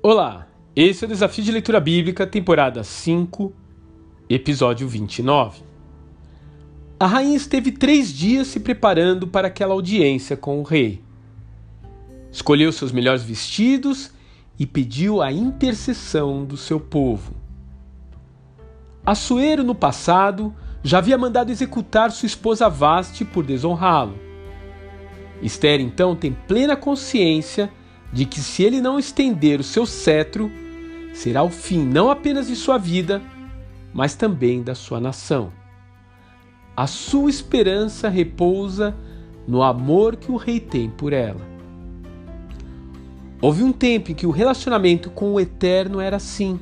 Olá, esse é o Desafio de Leitura Bíblica, temporada 5, episódio 29. A rainha esteve três dias se preparando para aquela audiência com o rei. Escolheu seus melhores vestidos e pediu a intercessão do seu povo. Assuero, no passado, já havia mandado executar sua esposa Vaste por desonrá-lo. Esther, então, tem plena consciência de que se ele não estender o seu cetro, será o fim não apenas de sua vida, mas também da sua nação. A sua esperança repousa no amor que o rei tem por ela. Houve um tempo em que o relacionamento com o Eterno era assim: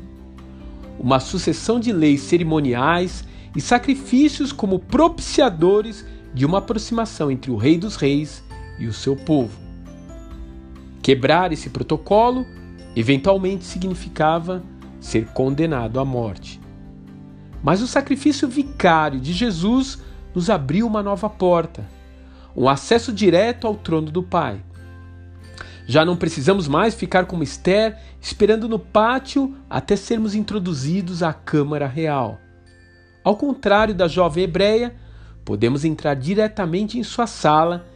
uma sucessão de leis cerimoniais e sacrifícios como propiciadores de uma aproximação entre o Rei dos Reis e o seu povo. Quebrar esse protocolo eventualmente significava ser condenado à morte. Mas o sacrifício vicário de Jesus nos abriu uma nova porta, um acesso direto ao trono do Pai. Já não precisamos mais ficar como Esther, esperando no pátio até sermos introduzidos à Câmara Real. Ao contrário da jovem hebreia, podemos entrar diretamente em sua sala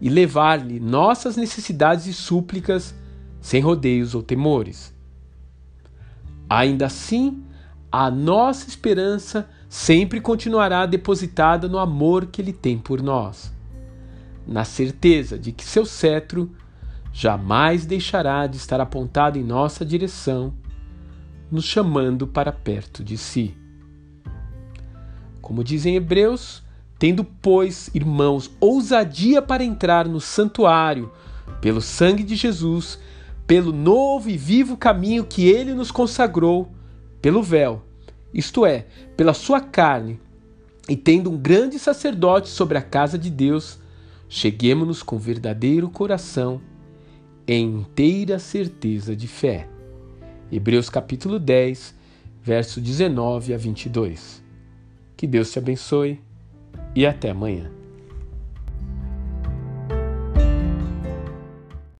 e levar-lhe nossas necessidades e súplicas sem rodeios ou temores. Ainda assim, a nossa esperança sempre continuará depositada no amor que ele tem por nós, na certeza de que seu cetro jamais deixará de estar apontado em nossa direção, nos chamando para perto de si. Como dizem Hebreus, Tendo, pois, irmãos, ousadia para entrar no santuário, pelo sangue de Jesus, pelo novo e vivo caminho que ele nos consagrou, pelo véu, isto é, pela sua carne, e tendo um grande sacerdote sobre a casa de Deus, cheguemos-nos com verdadeiro coração, em inteira certeza de fé. Hebreus capítulo 10, verso 19 a 22. Que Deus te abençoe e até amanhã.